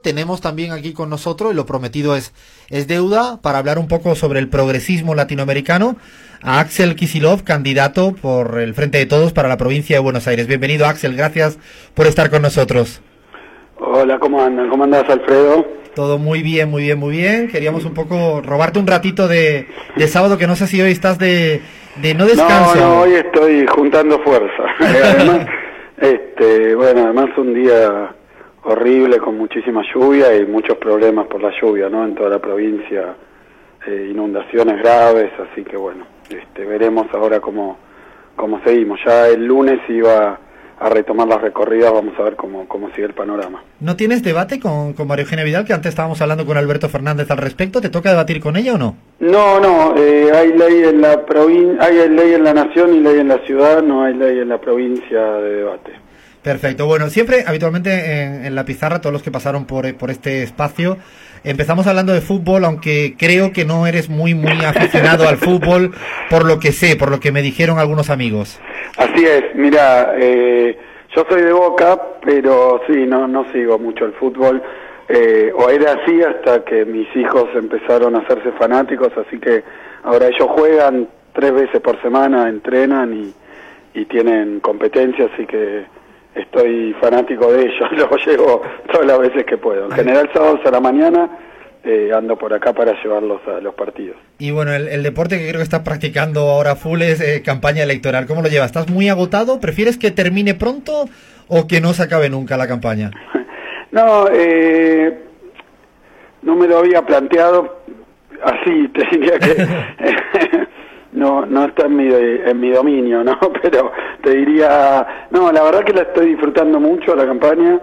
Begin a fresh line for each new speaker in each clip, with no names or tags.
Tenemos también aquí con nosotros, y lo prometido es, es deuda, para hablar un poco sobre el progresismo latinoamericano, a Axel Kisilov, candidato por el Frente de Todos para la provincia de Buenos Aires. Bienvenido Axel, gracias por estar con nosotros.
Hola, ¿cómo andan? ¿Cómo andas, Alfredo?
Todo muy bien, muy bien, muy bien. Queríamos un poco robarte un ratito de, de sábado, que no sé si hoy estás de, de no descanso.
No, no, hoy estoy juntando fuerza. además, este, bueno, además un día horrible con muchísima lluvia y muchos problemas por la lluvia, ¿no? En toda la provincia, eh, inundaciones graves, así que bueno, este, veremos ahora cómo, cómo seguimos. Ya el lunes iba a retomar las recorridas, vamos a ver cómo, cómo sigue el panorama.
¿No tienes debate con, con María Eugenia Vidal, que antes estábamos hablando con Alberto Fernández al respecto? ¿Te toca debatir con ella o no?
No, no, eh, hay ley en la provincia, hay ley en la nación y ley en la ciudad, no hay ley en la provincia de debate.
Perfecto. Bueno, siempre, habitualmente en, la pizarra, todos los que pasaron por, por este espacio, empezamos hablando de fútbol, aunque creo que no eres muy, muy aficionado al fútbol, por lo que sé, por lo que me dijeron algunos amigos.
Así es, mira, eh, yo soy de Boca, pero sí, no, no sigo mucho el fútbol. Eh, o era así hasta que mis hijos empezaron a hacerse fanáticos, así que ahora ellos juegan tres veces por semana, entrenan y, y tienen competencia, así que estoy fanático de ellos, lo llevo todas las veces que puedo. En general sábados a la mañana eh, ando por acá para llevarlos a los partidos.
Y bueno, el, deporte que creo que estás practicando ahora full es eh, campaña electoral. ¿Cómo lo llevas? ¿Estás muy agotado? ¿Prefieres que termine pronto o que no se acabe nunca la campaña?
no, eh, no me lo había planteado así, te diría que no no está en mi, en mi dominio, ¿no? Pero te diría, no, la verdad que la estoy disfrutando mucho la campaña,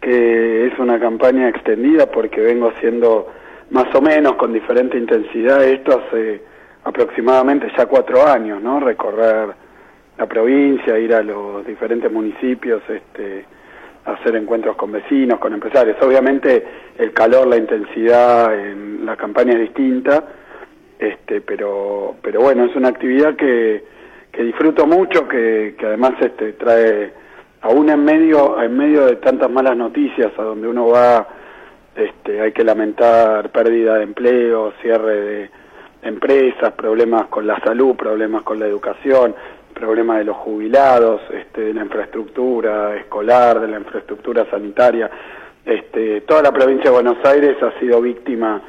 que es una campaña extendida porque vengo haciendo más o menos con diferente intensidad esto hace aproximadamente ya cuatro años, ¿no? Recorrer la provincia, ir a los diferentes municipios, este, hacer encuentros con vecinos, con empresarios. Obviamente el calor, la intensidad en la campaña es distinta, este pero pero bueno es una actividad que, que disfruto mucho que, que además este trae aún en medio en medio de tantas malas noticias a donde uno va este hay que lamentar pérdida de empleo cierre de empresas problemas con la salud problemas con la educación problemas de los jubilados este de la infraestructura escolar de la infraestructura sanitaria. Este toda la provincia de Buenos Aires ha sido víctima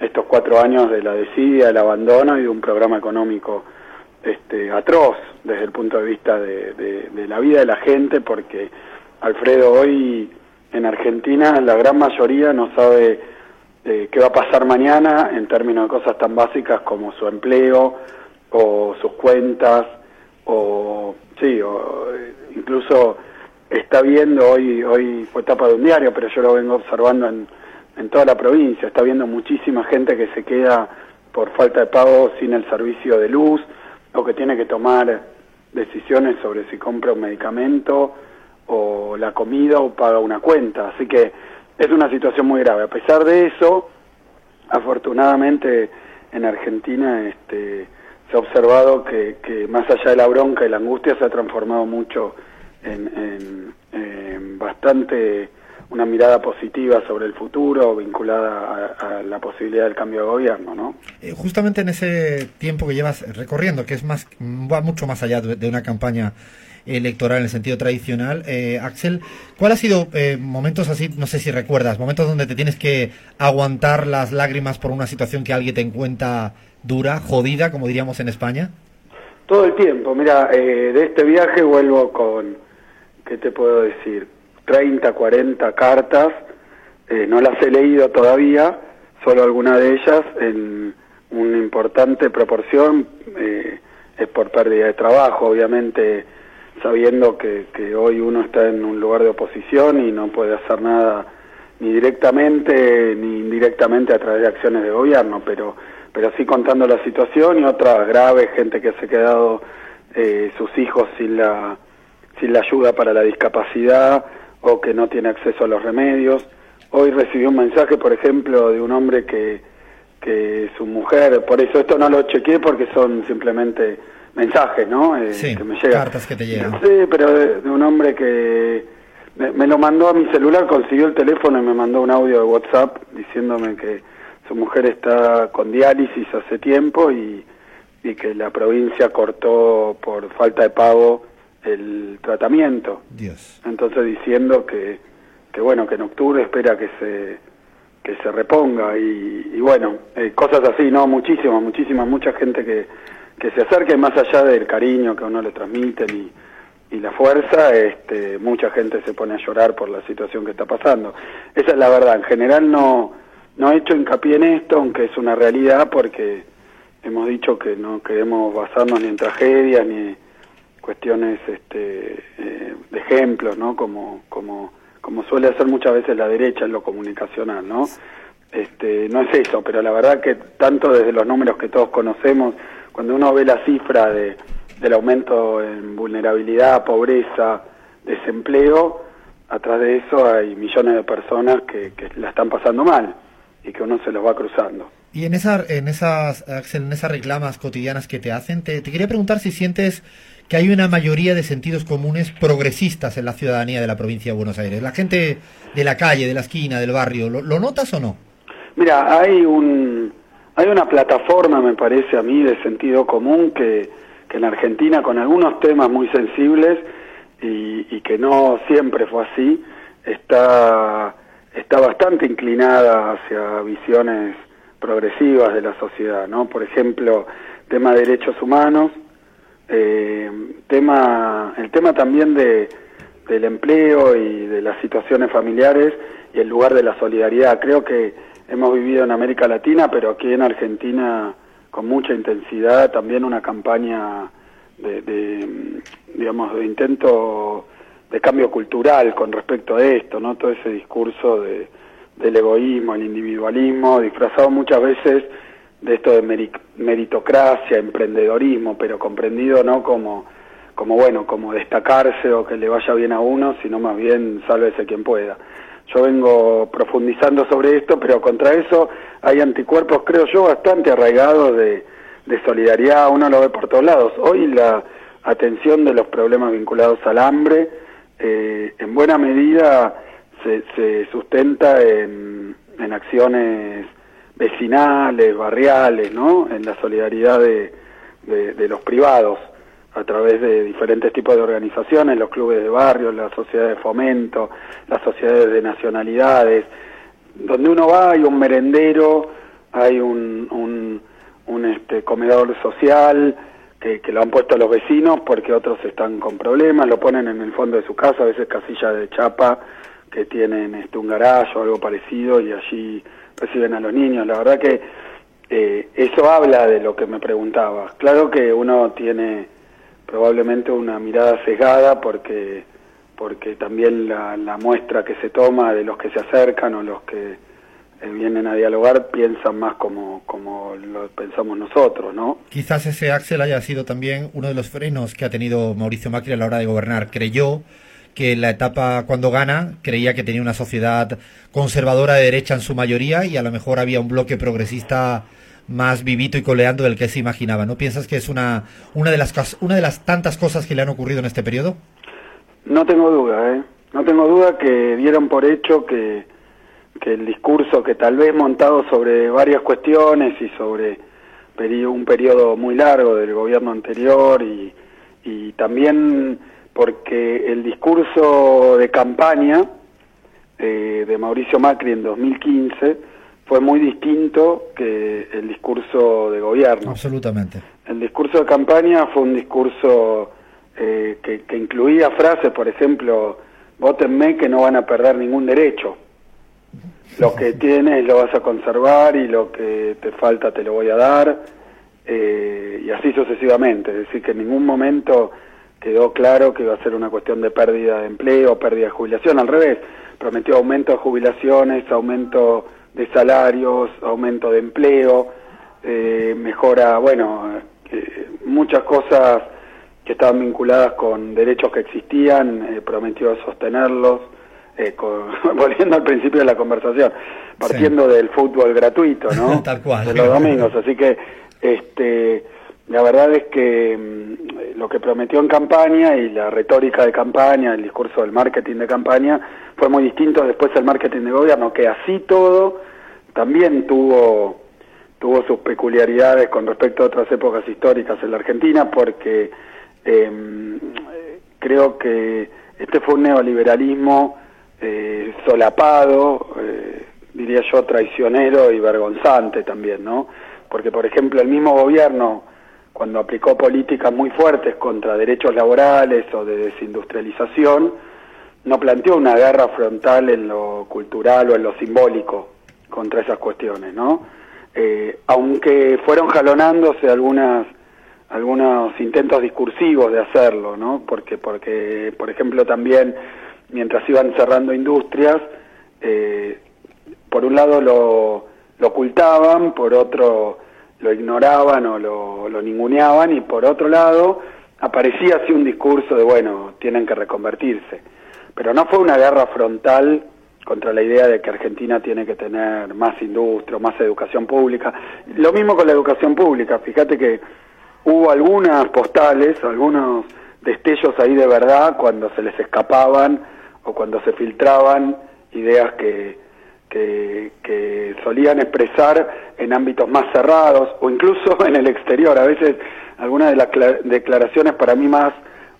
estos cuatro años de la desidia, del abandono y de un programa económico este, atroz desde el punto de vista de, la vida de la gente, porque Alfredo hoy en Argentina la gran mayoría no sabe eh, qué va a pasar mañana en términos de cosas tan básicas como su empleo o sus cuentas o sí o incluso está viendo hoy hoy fue etapa de un diario pero yo lo vengo observando en en toda la provincia. Está habiendo muchísima gente que se queda por falta de pago sin el servicio de luz o que tiene que tomar decisiones sobre si compra un medicamento o la comida o paga una cuenta. Así que es una situación muy grave. A pesar de eso, afortunadamente en Argentina este, se ha observado que, que, más allá de la bronca y la angustia se ha transformado mucho en, en bastante una mirada positiva sobre el futuro vinculada a, la posibilidad del cambio de gobierno, ¿no?
Eh, justamente en ese tiempo que llevas recorriendo, que es más va mucho más allá de, una campaña electoral en el sentido tradicional, eh, Axel, ¿cuál ha sido eh, momentos así, no sé si recuerdas, momentos donde te tienes que aguantar las lágrimas por una situación que alguien te encuentra dura, jodida, como diríamos en España?
Todo el tiempo, mira, de este viaje vuelvo con, ¿qué te puedo decir? 30, 40 cartas, eh, no las he leído todavía, solo alguna de ellas en una importante proporción eh, es por pérdida de trabajo, obviamente sabiendo que, que, hoy uno está en un lugar de oposición y no puede hacer nada ni directamente ni indirectamente a través de acciones de gobierno, pero, pero sí contando la situación y otra grave, gente que se ha quedado eh, sus hijos sin la, sin la ayuda para la discapacidad o que no tiene acceso a los remedios. Hoy recibí un mensaje, por ejemplo, de un hombre que, que su mujer, por eso esto no lo chequeé porque son simplemente mensajes, ¿no?
Eh, que me llegan. cartas que te llegan.
Sí, pero de, un hombre que me, lo mandó a mi celular, consiguió el teléfono y me mandó un audio de WhatsApp diciéndome que su mujer está con diálisis hace tiempo y, y que la provincia cortó por falta de pago el tratamiento.
Dios.
Entonces diciendo que, que bueno, que en octubre espera que se que se reponga y, bueno, eh, cosas así, ¿no? Muchísimas, muchísimas, mucha gente que, que se acerque más allá del cariño que uno le transmite y, y la fuerza, este, mucha gente se pone a llorar por la situación que está pasando. Esa es la verdad, en general no, no he hecho hincapié en esto, aunque es una realidad porque hemos dicho que no queremos basarnos ni en tragedias ni cuestiones este, eh, de ejemplos, ¿no? Como, como, como suele hacer muchas veces la derecha en lo comunicacional, ¿no? Este, no es eso, pero la verdad que tanto desde los números que todos conocemos, cuando uno ve la cifra de, del aumento en vulnerabilidad, pobreza, desempleo, atrás de eso hay millones de personas que, que la están pasando mal y que uno se los va cruzando.
Y en, esa, en, esas, en esas reclamas cotidianas que te hacen, te, te quería preguntar si sientes que hay una mayoría de sentidos comunes progresistas en la ciudadanía de la provincia de Buenos Aires. La gente de la calle, de la esquina, del barrio, ¿lo, notas o no?
Mira, hay un hay una plataforma, me parece a mí, de sentido común que, que en Argentina, con algunos temas muy sensibles y, y, que no siempre fue así, está, está bastante inclinada hacia visiones progresivas de la sociedad, ¿no? Por ejemplo, tema de derechos humanos, eh, tema, el tema también de, del empleo y de las situaciones familiares y el lugar de la solidaridad. Creo que hemos vivido en América Latina, pero aquí en Argentina con mucha intensidad también una campaña de, de digamos, de intento de cambio cultural con respecto a esto, ¿no? Todo ese discurso de, del egoísmo, el individualismo, disfrazado muchas veces de esto de meritocracia, emprendedorismo, pero comprendido no como, como bueno, como destacarse o que le vaya bien a uno, sino más bien sálvese quien pueda. Yo vengo profundizando sobre esto, pero contra eso hay anticuerpos, creo yo, bastante arraigados de, de solidaridad, uno lo ve por todos lados. Hoy la atención de los problemas vinculados al hambre, eh, en buena medida se, se sustenta en, en acciones vecinales, barriales, ¿no? En la solidaridad de, de, los privados a través de diferentes tipos de organizaciones, los clubes de barrio, las sociedades de fomento, las sociedades de nacionalidades. Donde uno va hay un merendero, hay un, un, un este, comedor social que, lo han puesto los vecinos porque otros están con problemas, lo ponen en el fondo de su casa, a veces casillas de chapa que tienen este, un garaje o algo parecido y allí reciben a los niños. La verdad que eh, eso habla de lo que me preguntaba. Claro que uno tiene probablemente una mirada sesgada porque porque también la, la muestra que se toma de los que se acercan o los que eh, vienen a dialogar piensan más como, como lo pensamos nosotros, ¿no?
Quizás ese Axel haya sido también uno de los frenos que ha tenido Mauricio Macri a la hora de gobernar. Creyó que en la etapa cuando gana creía que tenía una sociedad conservadora de derecha en su mayoría y a lo mejor había un bloque progresista más vivito y coleando del que se imaginaba. ¿No piensas que es una, una, de, las, una de las tantas cosas que le han ocurrido en este periodo?
No tengo duda, ¿eh? No tengo duda que dieron por hecho que, que el discurso que tal vez montado sobre varias cuestiones y sobre un periodo muy largo del gobierno anterior y, y también porque el discurso de campaña eh, de Mauricio Macri en 2015 fue muy distinto que el discurso de gobierno.
Absolutamente.
El discurso de campaña fue un discurso eh, que, que, incluía frases, por ejemplo, votenme que no van a perder ningún derecho. Lo que tienes lo vas a conservar y lo que te falta te lo voy a dar, eh, y así sucesivamente. Es decir, que en ningún momento quedó claro que iba a ser una cuestión de pérdida de empleo, pérdida de jubilación, al revés, prometió aumento de jubilaciones, aumento de salarios, aumento de empleo, eh, mejora, bueno, eh, muchas cosas que estaban vinculadas con derechos que existían, eh, prometió sostenerlos, volviendo al principio de la conversación, partiendo del fútbol gratuito, ¿no?
Tal cual.
De los domingos, así que este la verdad es que mm, lo que prometió en campaña y la retórica de campaña, el discurso del marketing de campaña, fue muy distinto después del marketing de gobierno, que así todo también tuvo, tuvo sus peculiaridades con respecto a otras épocas históricas en la Argentina, porque em, creo que este fue un neoliberalismo eh, solapado, eh, diría yo, traicionero y vergonzante también, ¿no? Porque, por ejemplo, el mismo gobierno cuando aplicó políticas muy fuertes contra derechos laborales o de desindustrialización, no planteó una guerra frontal en lo cultural o en lo simbólico contra esas cuestiones, ¿no? Eh, aunque fueron jalonándose algunas algunos intentos discursivos de hacerlo, ¿no? Porque porque por ejemplo también mientras iban cerrando industrias, eh, por un lado lo, lo ocultaban, por otro lo ignoraban o lo, ninguneaban y por otro lado aparecía así un discurso de bueno, tienen que reconvertirse. Pero no fue una guerra frontal contra la idea de que Argentina tiene que tener más industria, más educación pública. Lo mismo con la educación pública, fíjate que hubo algunas postales, algunos destellos ahí de verdad cuando se les escapaban o cuando se filtraban ideas que, que, solían expresar en ámbitos más cerrados o incluso en el exterior. A veces algunas de las declaraciones para mí más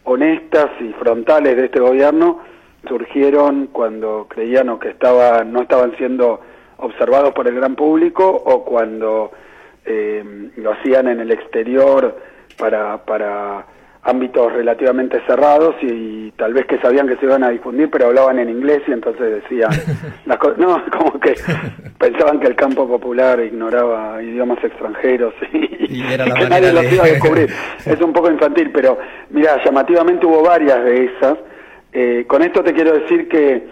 honestas y frontales de este gobierno surgieron cuando creían o que estaban, no estaban siendo observados por el gran público o cuando eh, lo hacían en el exterior para, para ámbitos relativamente cerrados y, tal vez que sabían que se iban a difundir, pero hablaban en inglés y entonces decían, las no, como que pensaban que el campo popular ignoraba idiomas extranjeros y, que nadie los iba a descubrir. es un poco infantil, pero mira, llamativamente hubo varias de esas. Eh, con esto te quiero decir que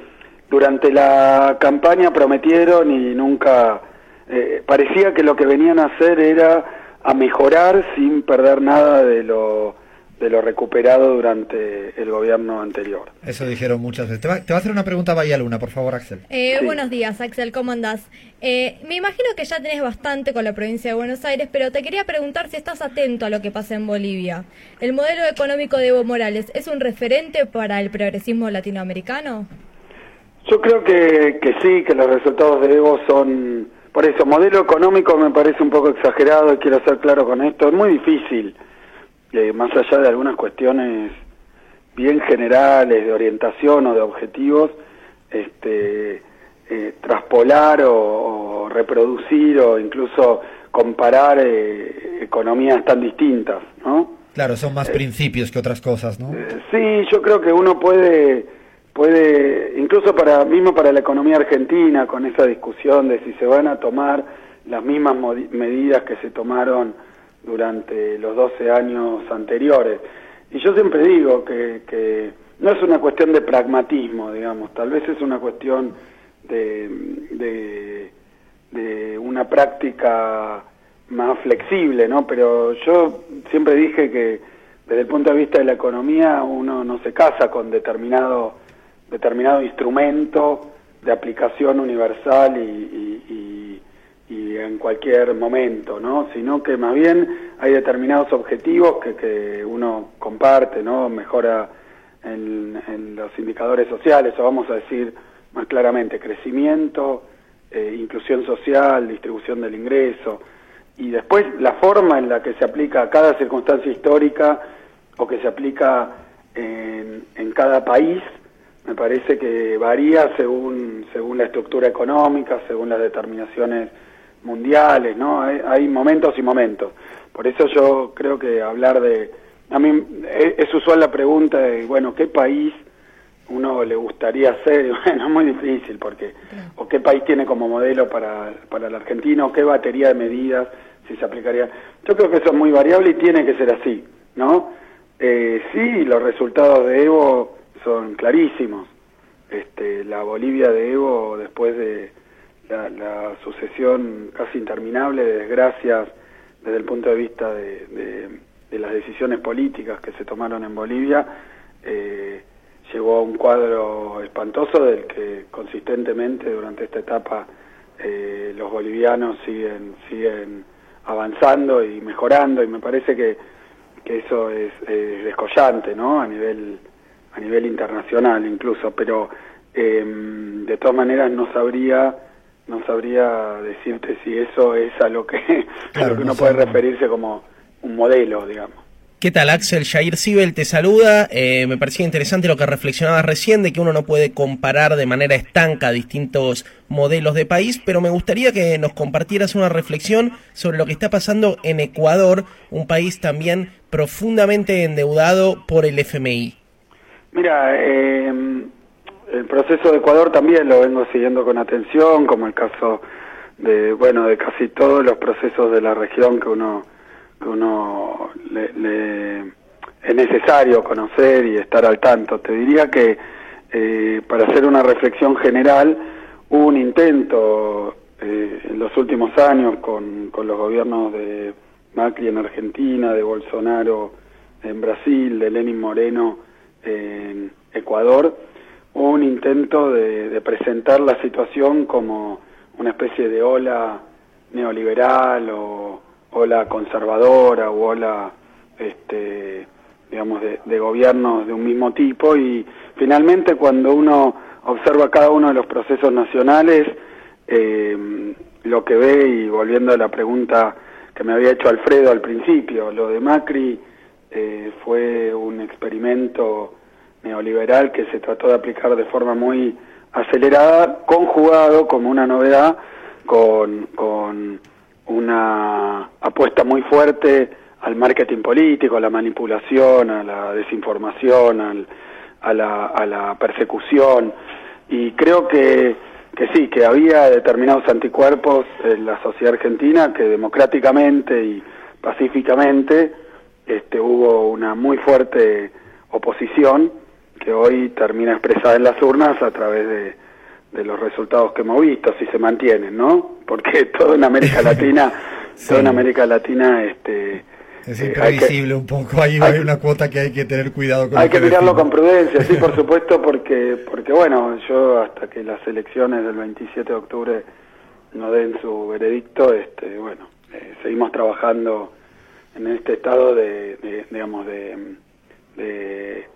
durante la campaña prometieron y nunca eh, parecía que lo que venían a hacer era a mejorar sin perder nada de lo de lo recuperado durante el gobierno anterior.
Eso dijeron muchas veces. Te va, a hacer una pregunta Bahía Luna, por favor, Axel.
Eh, buenos días, Axel, ¿cómo andás? Eh, me imagino que ya tenés bastante con la provincia de Buenos Aires, pero te quería preguntar si estás atento a lo que pasa en Bolivia. ¿El modelo económico de Evo Morales es un referente para el progresismo latinoamericano?
Yo creo que, que sí, que los resultados de Evo son... Por eso, modelo económico me parece un poco exagerado y quiero ser claro con esto. Es muy difícil más allá de algunas cuestiones bien generales de orientación o de objetivos, este, eh, traspolar o, reproducir o incluso comparar eh, economías tan distintas, ¿no?
Claro, son más eh, principios que otras cosas, ¿no?
sí, yo creo que uno puede, puede, incluso para mismo para la economía argentina, con esa discusión de si se van a tomar las mismas medidas que se tomaron durante los 12 años anteriores. Y yo siempre digo que, que no es una cuestión de pragmatismo, digamos, tal vez es una cuestión de, de, de una práctica más flexible, ¿no? Pero yo siempre dije que desde el punto de vista de la economía uno no se casa con determinado, determinado instrumento de aplicación universal y, y y en cualquier momento, ¿no? Sino que más bien hay determinados objetivos que, que uno comparte, ¿no? Mejora en, los indicadores sociales, o vamos a decir más claramente, crecimiento, eh, inclusión social, distribución del ingreso, y después la forma en la que se aplica a cada circunstancia histórica o que se aplica en, en cada país, me parece que varía según, según la estructura económica, según las determinaciones mundiales, ¿no? Hay, momentos y momentos. Por eso yo creo que hablar de... A mí es, usual la pregunta de, bueno, ¿qué país uno le gustaría ser? Bueno, es muy difícil porque... ¿O qué país tiene como modelo para, para el argentino? ¿Qué batería de medidas si se aplicaría? Yo creo que eso es muy variable y tiene que ser así, ¿no? Eh, sí, los resultados de Evo son clarísimos. Este, la Bolivia de Evo, después de la, sucesión casi interminable de desgracias desde el punto de vista de, las decisiones políticas que se tomaron en Bolivia, eh, llegó a un cuadro espantoso del que consistentemente durante esta etapa eh, los bolivianos siguen siguen avanzando y mejorando y me parece que, que eso es, descollante no a nivel a nivel internacional incluso pero em, de todas maneras no sabría no sabría decirte si eso es a lo que, a lo que uno puede referirse como un modelo digamos
¿Qué tal, Axel? Jair Sibel te saluda. Eh, me parecía interesante lo que reflexionabas recién, de que uno no puede comparar de manera estanca distintos modelos de país, pero me gustaría que nos compartieras una reflexión sobre lo que está pasando en Ecuador, un país también profundamente endeudado por el FMI.
Mira, eh, el proceso de Ecuador también lo vengo siguiendo con atención, como el caso de, bueno, de casi todos los procesos de la región que uno que uno le, es necesario conocer y estar al tanto. Te diría que eh, para hacer una reflexión general hubo un intento eh, en los últimos años con, con los gobiernos de Macri en Argentina, de Bolsonaro en Brasil, de Lenin Moreno en Ecuador, un intento de, de presentar la situación como una especie de ola neoliberal o ola conservadora o ola, este, digamos, de, gobiernos de un mismo tipo. Y finalmente cuando uno observa cada uno de los procesos nacionales, eh, lo que ve, y volviendo a la pregunta que me había hecho Alfredo al principio, lo de Macri eh, fue un experimento neoliberal que se trató de aplicar de forma muy acelerada, conjugado como una novedad con, con una apuesta muy fuerte al marketing político, a la manipulación, a la desinformación, al, a, la, a la persecución. Y creo que, que sí, que había determinados anticuerpos en la sociedad argentina que democráticamente y pacíficamente este, hubo una muy fuerte oposición que hoy termina expresada en las urnas a través de, de los resultados que hemos visto, si se mantienen, ¿no? Porque todo en América Latina, todo en América Latina, este...
Es eh, imprevisible un poco, hay, hay, una cuota que hay que tener cuidado
con Hay que, mirarlo con prudencia, sí, por supuesto, porque, porque bueno, yo hasta que las elecciones del 27 de octubre no den su veredicto, este, bueno, eh, seguimos trabajando en este estado de, de digamos, de, de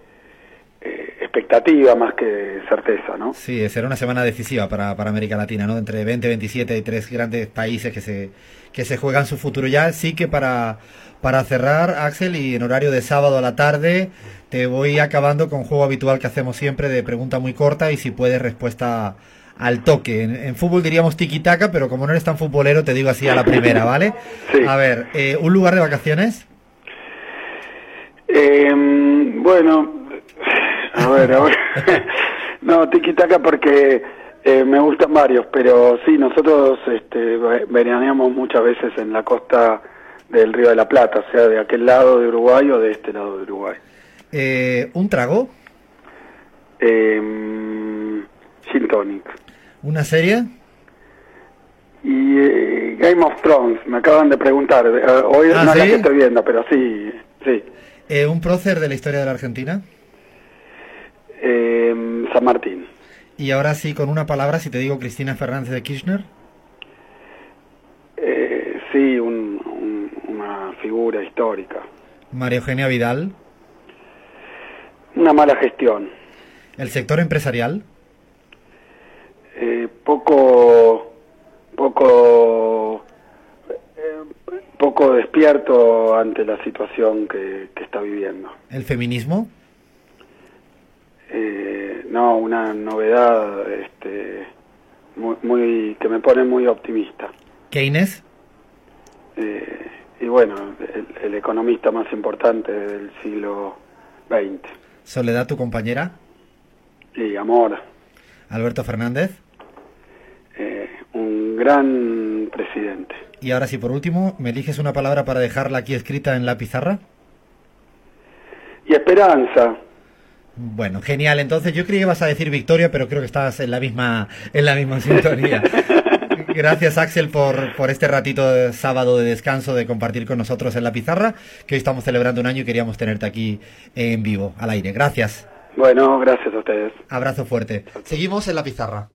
eh, expectativa más que certeza, ¿no?
Sí, será una semana decisiva para, para América Latina, ¿no? Entre 20 y 27 hay tres grandes países que se, que se juegan su futuro. Ya sí que para, para cerrar, Axel, y en horario de sábado a la tarde, te voy acabando con juego habitual que hacemos siempre de pregunta muy corta y si puedes respuesta al toque. En, fútbol diríamos tiki-taka, pero como no eres tan futbolero, te digo así a la primera, ¿vale? A ver, eh, ¿un lugar de vacaciones?
Eh, bueno, a ver, a ver. no, tiquitaca porque eh, me gustan varios, pero sí, nosotros este, veraneamos muchas veces en la costa del Río de la Plata, o sea, de aquel lado de Uruguay o de este lado de Uruguay.
Eh, ¿Un trago?
Eh, gin tonic.
¿Una serie?
Y eh, Game of Thrones, me acaban de preguntar. Eh, hoy ah, no la que estoy viendo, pero sí, sí.
¿Un prócer de la historia de la Argentina?
Eh, San Martín.
Y ahora sí, con una palabra, si te digo Cristina Fernández de Kirchner.
Eh, sí, una figura histórica.
María Eugenia Vidal.
Una mala gestión.
¿El sector empresarial?
Eh, poco, poco, eh, poco despierto ante la situación que está viviendo.
¿El feminismo?
Eh, no, una novedad este, muy, que me pone muy optimista.
¿Keynes?
Eh, y bueno, el, economista más importante del siglo XX.
¿Soledad, tu compañera?
Y amor.
¿Alberto Fernández?
Eh, un gran presidente.
Y ahora sí, por último, ¿me eliges una palabra para dejarla aquí escrita en la pizarra?
esperanza.
Bueno, genial. Entonces yo creí que ibas a decir victoria, pero creo que estás en la misma, en la misma sintonía. Gracias Axel por, por este ratito de sábado de descanso de compartir con nosotros en la pizarra, que hoy estamos celebrando un año y queríamos tenerte aquí en vivo, al aire. Gracias.
Bueno, gracias a ustedes.
Abrazo fuerte. Seguimos en la pizarra.